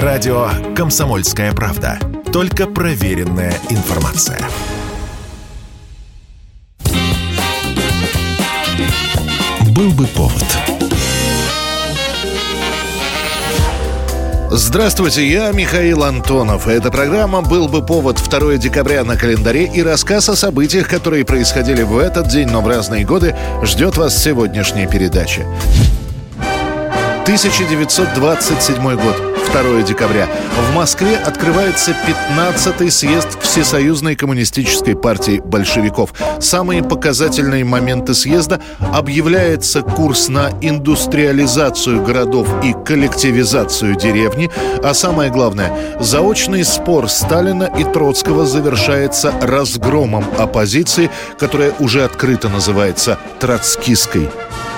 Радио «Комсомольская правда». Только проверенная информация. Был бы повод. Здравствуйте, я Михаил Антонов. Эта программа «Был бы повод» 2 декабря на календаре и рассказ о событиях, которые происходили в этот день, но в разные годы, ждет вас сегодняшняя передача. 1927 год. 2 декабря. В Москве открывается 15-й съезд Всесоюзной коммунистической партии большевиков. Самые показательные моменты съезда объявляется курс на индустриализацию городов и коллективизацию деревни, а самое главное, заочный спор Сталина и Троцкого завершается разгромом оппозиции, которая уже открыто называется троцкистской.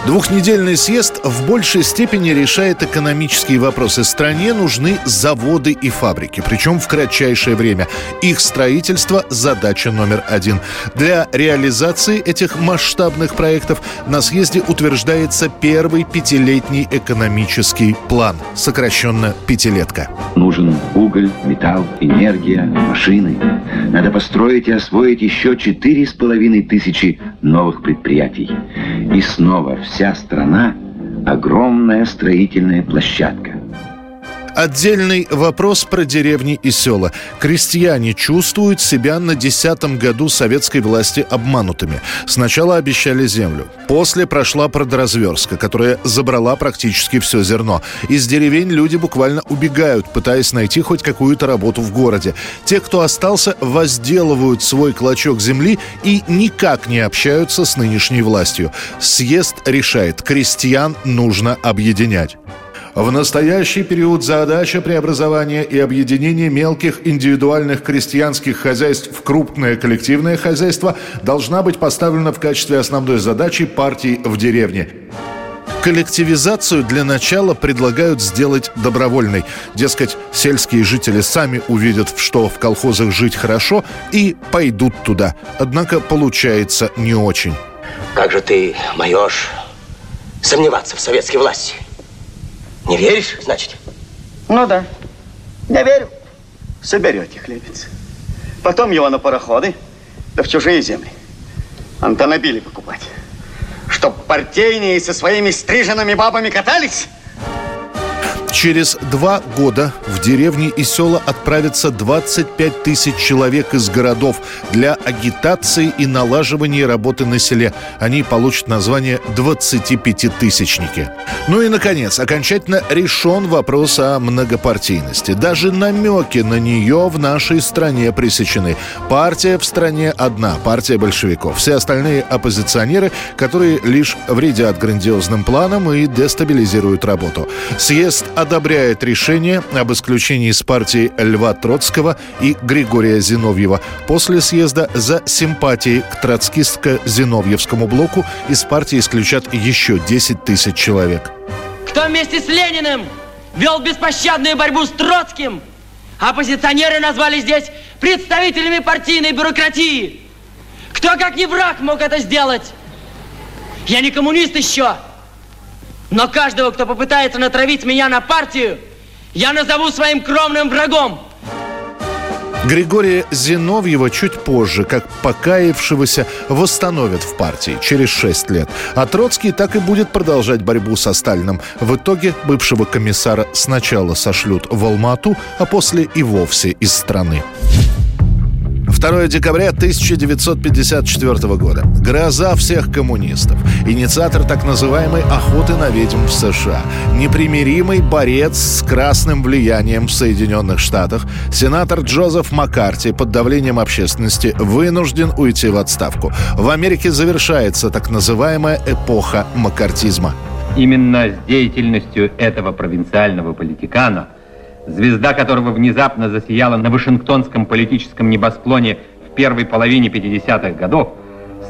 Двухнедельный съезд в большей степени решает экономические вопросы. Стране нужны заводы и фабрики, причем в кратчайшее время. Их строительство – задача номер один. Для реализации этих масштабных проектов на съезде утверждается первый пятилетний экономический план, сокращенно «пятилетка». Нужен уголь, металл, энергия, машины. Надо построить и освоить еще четыре с половиной тысячи новых предприятий. И снова вся страна – огромная строительная площадка. Отдельный вопрос про деревни и села. Крестьяне чувствуют себя на десятом году советской власти обманутыми. Сначала обещали землю. После прошла продразверстка, которая забрала практически все зерно. Из деревень люди буквально убегают, пытаясь найти хоть какую-то работу в городе. Те, кто остался, возделывают свой клочок земли и никак не общаются с нынешней властью. Съезд решает, крестьян нужно объединять. В настоящий период задача преобразования и объединения мелких индивидуальных крестьянских хозяйств в крупное коллективное хозяйство должна быть поставлена в качестве основной задачи партий в деревне. Коллективизацию для начала предлагают сделать добровольной. Дескать, сельские жители сами увидят, что в колхозах жить хорошо и пойдут туда. Однако получается не очень. Как же ты, майош, сомневаться в советской власти? Не веришь, значит? Ну да, не верю. Соберете хлебец. Потом его на пароходы, да в чужие земли. Антонобили покупать. Чтоб партийные со своими стриженными бабами катались – Через два года в деревни и села отправятся 25 тысяч человек из городов для агитации и налаживания работы на селе. Они получат название 25-тысячники. Ну и, наконец, окончательно решен вопрос о многопартийности. Даже намеки на нее в нашей стране пресечены. Партия в стране одна, партия большевиков. Все остальные оппозиционеры, которые лишь вредят грандиозным планам и дестабилизируют работу. Съезд одобряет решение об исключении из партии Льва Троцкого и Григория Зиновьева. После съезда за симпатии к троцкистско-зиновьевскому блоку из партии исключат еще 10 тысяч человек. Кто вместе с Лениным вел беспощадную борьбу с Троцким, оппозиционеры назвали здесь представителями партийной бюрократии. Кто, как не враг, мог это сделать? Я не коммунист еще, но каждого, кто попытается натравить меня на партию, я назову своим кровным врагом. Григория Зиновьева чуть позже, как покаявшегося, восстановят в партии через шесть лет. А Троцкий так и будет продолжать борьбу со Сталином. В итоге бывшего комиссара сначала сошлют в Алмату, а после и вовсе из страны. 2 декабря 1954 года. Гроза всех коммунистов. Инициатор так называемой охоты на ведьм в США. Непримиримый борец с красным влиянием в Соединенных Штатах. Сенатор Джозеф Маккарти под давлением общественности вынужден уйти в отставку. В Америке завершается так называемая эпоха маккартизма. Именно с деятельностью этого провинциального политикана – звезда которого внезапно засияла на Вашингтонском политическом небосклоне в первой половине 50-х годов,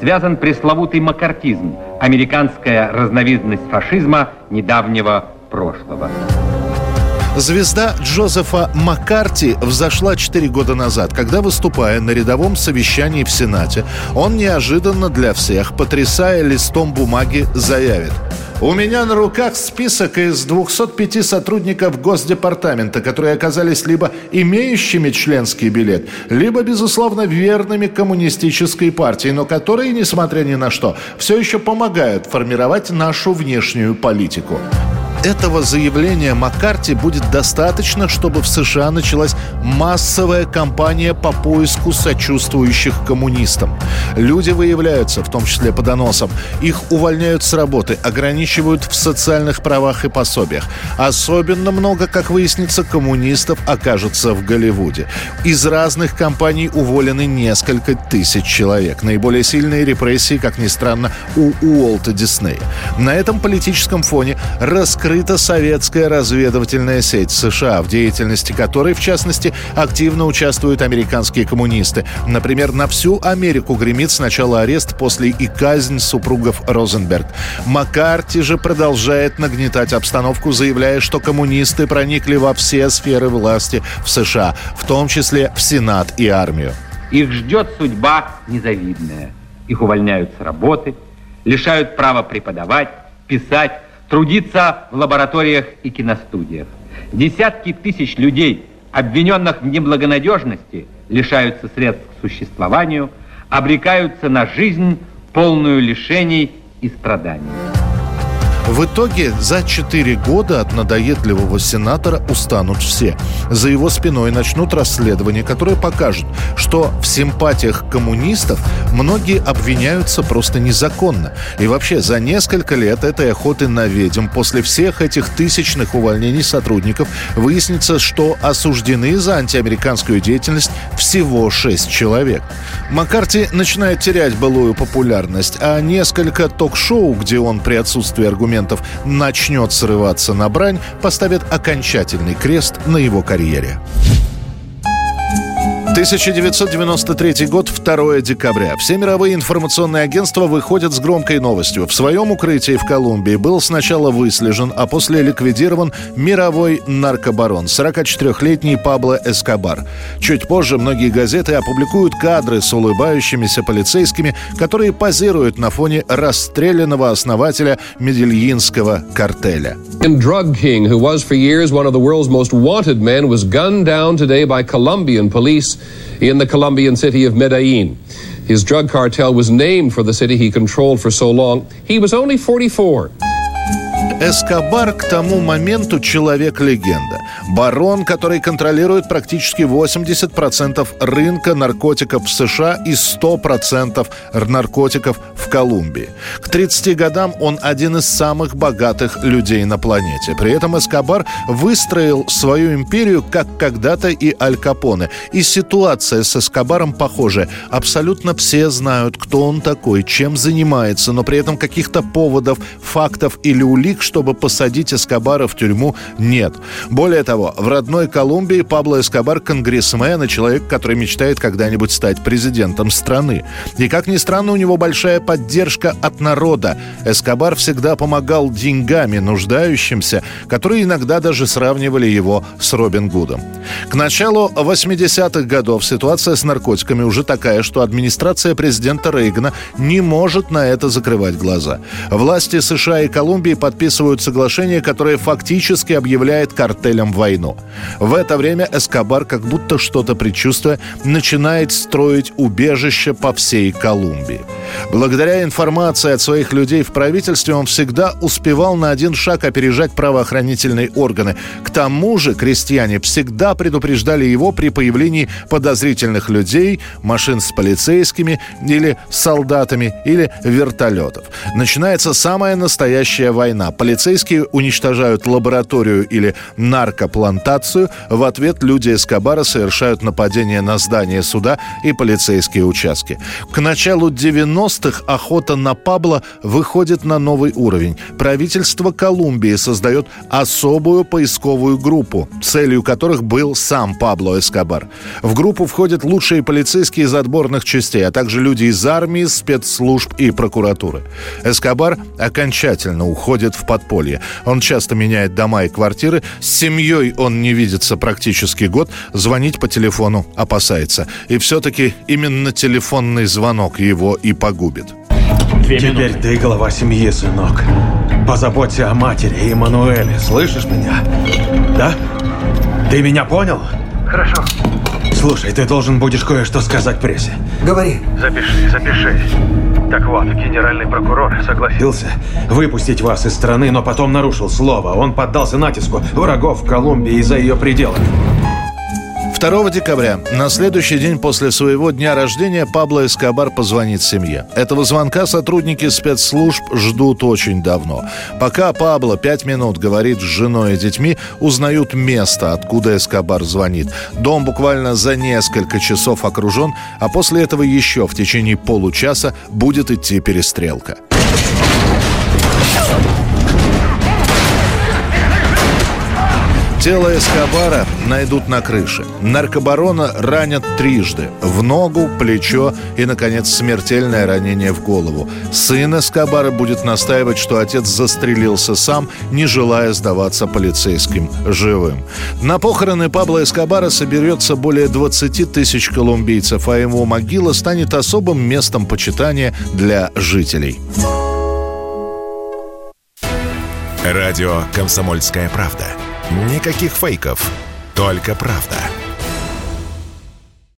связан пресловутый макартизм, американская разновидность фашизма недавнего прошлого. Звезда Джозефа Маккарти взошла 4 года назад, когда, выступая на рядовом совещании в Сенате, он неожиданно для всех, потрясая листом бумаги, заявит – У меня на руках список из 205 сотрудников Госдепартамента, которые оказались либо имеющими членский билет, либо, безусловно, верными коммунистической партии, но которые, несмотря ни на что, все еще помогают формировать нашу внешнюю политику этого заявления Маккарти будет достаточно, чтобы в США началась массовая кампания по поиску сочувствующих коммунистам. Люди выявляются, в том числе по доносам. Их увольняют с работы, ограничивают в социальных правах и пособиях. Особенно много, как выяснится, коммунистов окажется в Голливуде. Из разных компаний уволены несколько тысяч человек. Наиболее сильные репрессии, как ни странно, у Уолта Диснея. На этом политическом фоне раскрыт открыта советская разведывательная сеть США, в деятельности которой, в частности, активно участвуют американские коммунисты. Например, на всю Америку гремит сначала арест, после и казнь супругов Розенберг. Маккарти же продолжает нагнетать обстановку, заявляя, что коммунисты проникли во все сферы власти в США, в том числе в Сенат и армию. Их ждет судьба незавидная. Их увольняют с работы, лишают права преподавать, писать, трудиться в лабораториях и киностудиях. Десятки тысяч людей, обвиненных в неблагонадежности, лишаются средств к существованию, обрекаются на жизнь, полную лишений и страданий. В итоге за 4 года от надоедливого сенатора устанут все. За его спиной начнут расследование, которое покажет, что в симпатиях коммунистов многие обвиняются просто незаконно. И вообще за несколько лет этой охоты на ведьм после всех этих тысячных увольнений сотрудников выяснится, что осуждены за антиамериканскую деятельность всего 6 человек. Маккарти начинает терять былую популярность, а несколько ток-шоу, где он при отсутствии аргументов моментов начнет срываться на брань, поставит окончательный крест на его карьере. 1993 год, 2 декабря. Все мировые информационные агентства выходят с громкой новостью. В своем укрытии в Колумбии был сначала выслежен, а после ликвидирован мировой наркобарон, 44-летний Пабло Эскобар. Чуть позже многие газеты опубликуют кадры с улыбающимися полицейскими, которые позируют на фоне расстрелянного основателя медельинского картеля. Drug king, who was for years one of the world's most wanted men, was gunned down today by Colombian police in the Colombian city of Medellin. His drug cartel was named for the city he controlled for so long. He was only 44. Эскобар к тому моменту человек-легенда. Барон, который контролирует практически 80% рынка наркотиков в США и 100% наркотиков в Колумбии. К 30 годам он один из самых богатых людей на планете. При этом Эскобар выстроил свою империю, как когда-то и Аль Капоне. И ситуация с Эскобаром похожая. Абсолютно все знают, кто он такой, чем занимается, но при этом каких-то поводов, фактов или улик, чтобы посадить Эскобара в тюрьму, нет. Более того, в родной Колумбии Пабло Эскобар конгрессмен и человек, который мечтает когда-нибудь стать президентом страны. И, как ни странно, у него большая поддержка от народа. Эскобар всегда помогал деньгами нуждающимся, которые иногда даже сравнивали его с Робин Гудом. К началу 80-х годов ситуация с наркотиками уже такая, что администрация президента Рейгана не может на это закрывать глаза. Власти США и Колумбии подписывают соглашение, которое фактически объявляет картелям войну. В это время Эскобар, как будто что-то предчувствуя, начинает строить убежище по всей Колумбии. Благодаря информации от своих людей в правительстве он всегда успевал на один шаг опережать правоохранительные органы. К тому же крестьяне всегда предупреждали его при появлении подозрительных людей, машин с полицейскими или солдатами или вертолетов. Начинается самая настоящая война. Полицейские уничтожают лабораторию или наркоплантацию. В ответ люди Эскобара совершают нападение на здание суда и полицейские участки. К началу 90-х охота на Пабло выходит на новый уровень. Правительство Колумбии создает особую поисковую группу, целью которых был сам Пабло Эскобар. В группу входят лучшие полицейские из отборных частей, а также люди из армии, спецслужб и прокуратуры. Эскобар окончательно уходит в подполье. Он часто меняет дома и квартиры. С семьей он не видится практически год. Звонить по телефону опасается. И все-таки именно телефонный звонок его и погубит. Две Теперь минуты. ты глава семьи, сынок. Позаботься о матери и Эммануэле. Слышишь меня? Да? Ты меня понял? Хорошо. Слушай, ты должен будешь кое-что сказать прессе. Говори. Запиши, запиши. Так вот, генеральный прокурор согласился выпустить вас из страны, но потом нарушил слово. Он поддался натиску врагов Колумбии и за ее пределами. 2 декабря, на следующий день после своего дня рождения, Пабло Эскобар позвонит семье. Этого звонка сотрудники спецслужб ждут очень давно. Пока Пабло пять минут говорит с женой и детьми, узнают место, откуда Эскобар звонит. Дом буквально за несколько часов окружен, а после этого еще в течение получаса будет идти перестрелка. Тело Эскобара найдут на крыше. Наркобарона ранят трижды. В ногу, плечо и, наконец, смертельное ранение в голову. Сын Эскобара будет настаивать, что отец застрелился сам, не желая сдаваться полицейским живым. На похороны Пабло Эскобара соберется более 20 тысяч колумбийцев, а его могила станет особым местом почитания для жителей. Радио «Комсомольская правда». Никаких фейков, только правда.